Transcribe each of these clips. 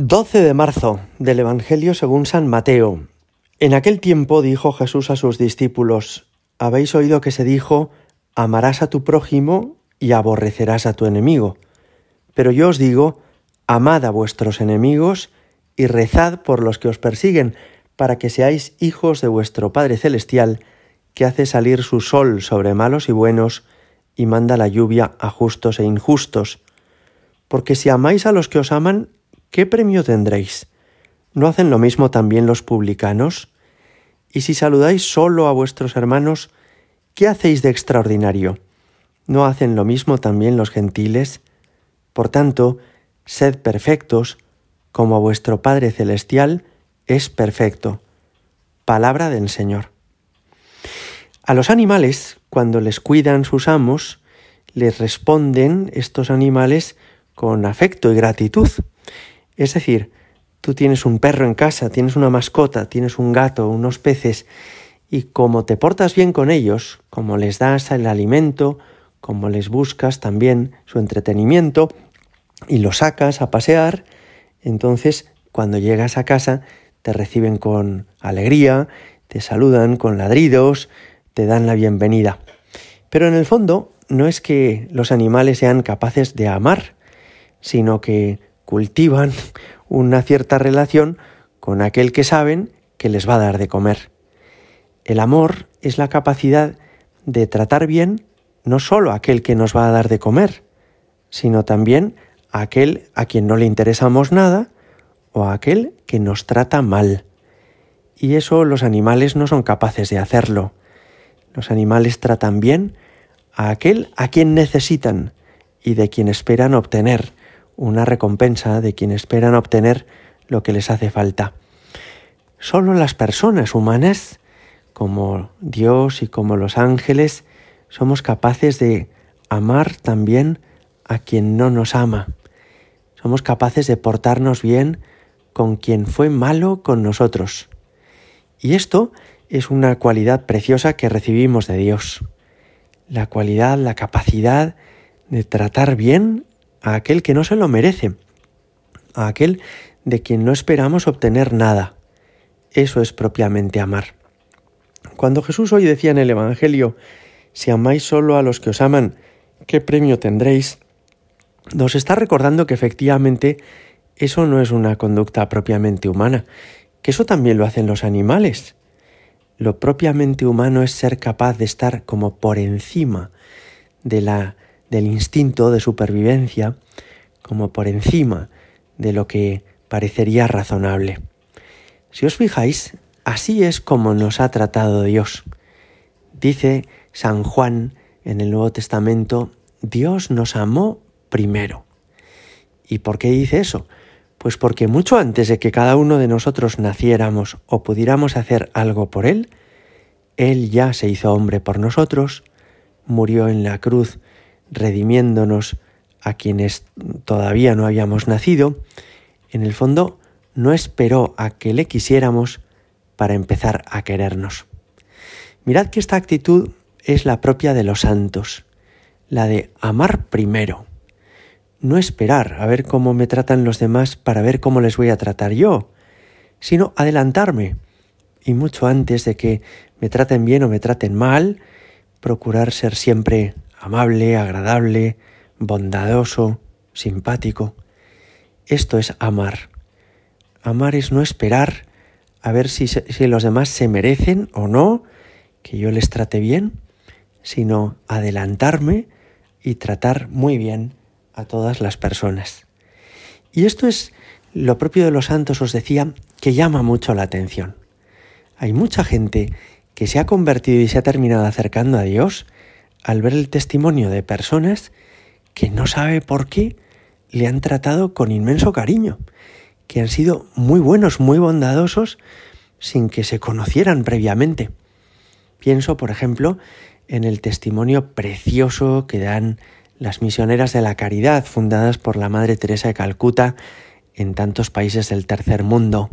12 de marzo del Evangelio según San Mateo. En aquel tiempo dijo Jesús a sus discípulos, habéis oído que se dijo, amarás a tu prójimo y aborrecerás a tu enemigo. Pero yo os digo, amad a vuestros enemigos y rezad por los que os persiguen, para que seáis hijos de vuestro Padre Celestial, que hace salir su sol sobre malos y buenos, y manda la lluvia a justos e injustos. Porque si amáis a los que os aman, ¿qué premio tendréis? ¿No hacen lo mismo también los publicanos? Y si saludáis solo a vuestros hermanos, ¿qué hacéis de extraordinario? ¿No hacen lo mismo también los gentiles? Por tanto, sed perfectos, como vuestro Padre Celestial es perfecto. Palabra del Señor. A los animales, cuando les cuidan sus amos, les responden estos animales con afecto y gratitud. Es decir, tú tienes un perro en casa, tienes una mascota, tienes un gato, unos peces, y como te portas bien con ellos, como les das el alimento, como les buscas también su entretenimiento, y los sacas a pasear, entonces cuando llegas a casa te reciben con alegría, te saludan con ladridos, te dan la bienvenida. Pero en el fondo no es que los animales sean capaces de amar, sino que cultivan una cierta relación con aquel que saben que les va a dar de comer. El amor es la capacidad de tratar bien no solo a aquel que nos va a dar de comer, sino también a aquel a quien no le interesamos nada o a aquel que nos trata mal. Y eso los animales no son capaces de hacerlo. Los animales tratan bien a aquel a quien necesitan y de quien esperan obtener una recompensa de quien esperan obtener lo que les hace falta. Solo las personas humanas, como Dios y como los ángeles, somos capaces de amar también a quien no nos ama. Somos capaces de portarnos bien con quien fue malo con nosotros. Y esto es una cualidad preciosa que recibimos de Dios. La cualidad, la capacidad de tratar bien a aquel que no se lo merece, a aquel de quien no esperamos obtener nada. Eso es propiamente amar. Cuando Jesús hoy decía en el Evangelio, si amáis solo a los que os aman, ¿qué premio tendréis? Nos está recordando que efectivamente eso no es una conducta propiamente humana, que eso también lo hacen los animales. Lo propiamente humano es ser capaz de estar como por encima de la del instinto de supervivencia como por encima de lo que parecería razonable. Si os fijáis, así es como nos ha tratado Dios. Dice San Juan en el Nuevo Testamento, Dios nos amó primero. ¿Y por qué dice eso? Pues porque mucho antes de que cada uno de nosotros naciéramos o pudiéramos hacer algo por Él, Él ya se hizo hombre por nosotros, murió en la cruz redimiéndonos a quienes todavía no habíamos nacido, en el fondo no esperó a que le quisiéramos para empezar a querernos. Mirad que esta actitud es la propia de los santos, la de amar primero, no esperar a ver cómo me tratan los demás para ver cómo les voy a tratar yo, sino adelantarme y mucho antes de que me traten bien o me traten mal, procurar ser siempre amable, agradable, bondadoso, simpático. Esto es amar. Amar es no esperar a ver si, los demás se merecen o no que yo les trate bien, sino adelantarme y tratar muy bien a todas las personas. Y esto es lo propio de los santos, os decía, que llama mucho la atención. Hay mucha gente que se ha convertido y se ha terminado acercando a Dios al ver el testimonio de personas que no sabe por qué le han tratado con inmenso cariño, que han sido muy buenos, muy bondadosos, sin que se conocieran previamente. Pienso, por ejemplo, en el testimonio precioso que dan las misioneras de la caridad fundadas por la Madre Teresa de Calcuta en tantos países del tercer mundo.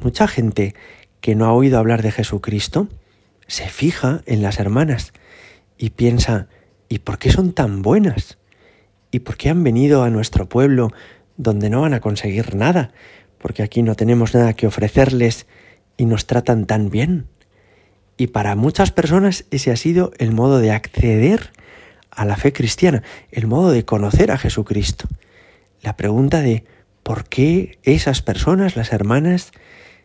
Mucha gente que no ha oído hablar de Jesucristo se fija en las hermanas y piensa, ¿y por qué son tan buenas? ¿Y por qué han venido a nuestro pueblo donde no van a conseguir nada, porque aquí no tenemos nada que ofrecerles y nos tratan tan bien. Y para muchas personas ese ha sido el modo de acceder a la fe cristiana, el modo de conocer a Jesucristo. La pregunta de por qué esas personas, las hermanas,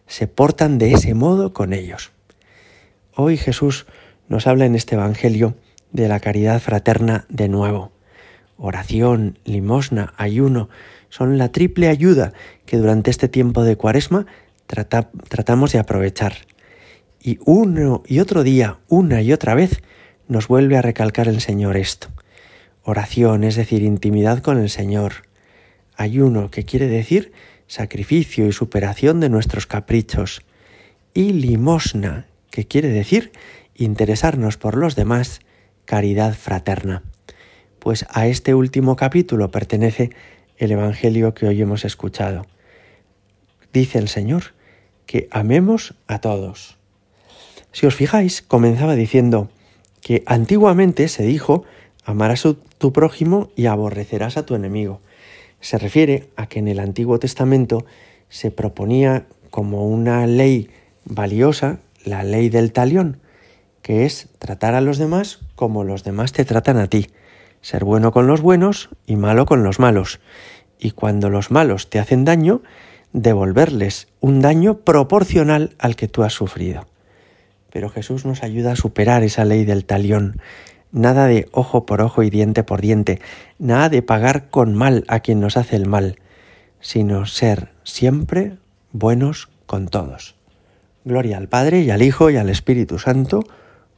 se portan de ese modo con ellos. Hoy Jesús nos habla en este Evangelio de la caridad fraterna de nuevo. Oración, limosna, ayuno son la triple ayuda que durante este tiempo de cuaresma tratamos de aprovechar. Y uno y otro día, una y otra vez, nos vuelve a recalcar el Señor esto. Oración, es decir, intimidad con el Señor. Ayuno, que quiere decir sacrificio y superación de nuestros caprichos. Y limosna, que quiere decir interesarnos por los demás, caridad fraterna. Pues a este último capítulo pertenece el Evangelio que hoy hemos escuchado. Dice el Señor que amemos a todos. Si os fijáis, comenzaba diciendo que antiguamente se dijo amarás a tu prójimo y aborrecerás a tu enemigo. Se refiere a que en el Antiguo Testamento se proponía como una ley valiosa la ley del talión, que es tratar a los demás como los demás te tratan a ti, ser bueno con los buenos y malo con los malos, y cuando los malos te hacen daño, devolverles un daño proporcional al que tú has sufrido. Pero Jesús nos ayuda a superar esa ley del talión. Nada de ojo por ojo y diente por diente, nada de pagar con mal a quien nos hace el mal, sino ser siempre buenos con todos. Gloria al Padre y al Hijo y al Espíritu Santo,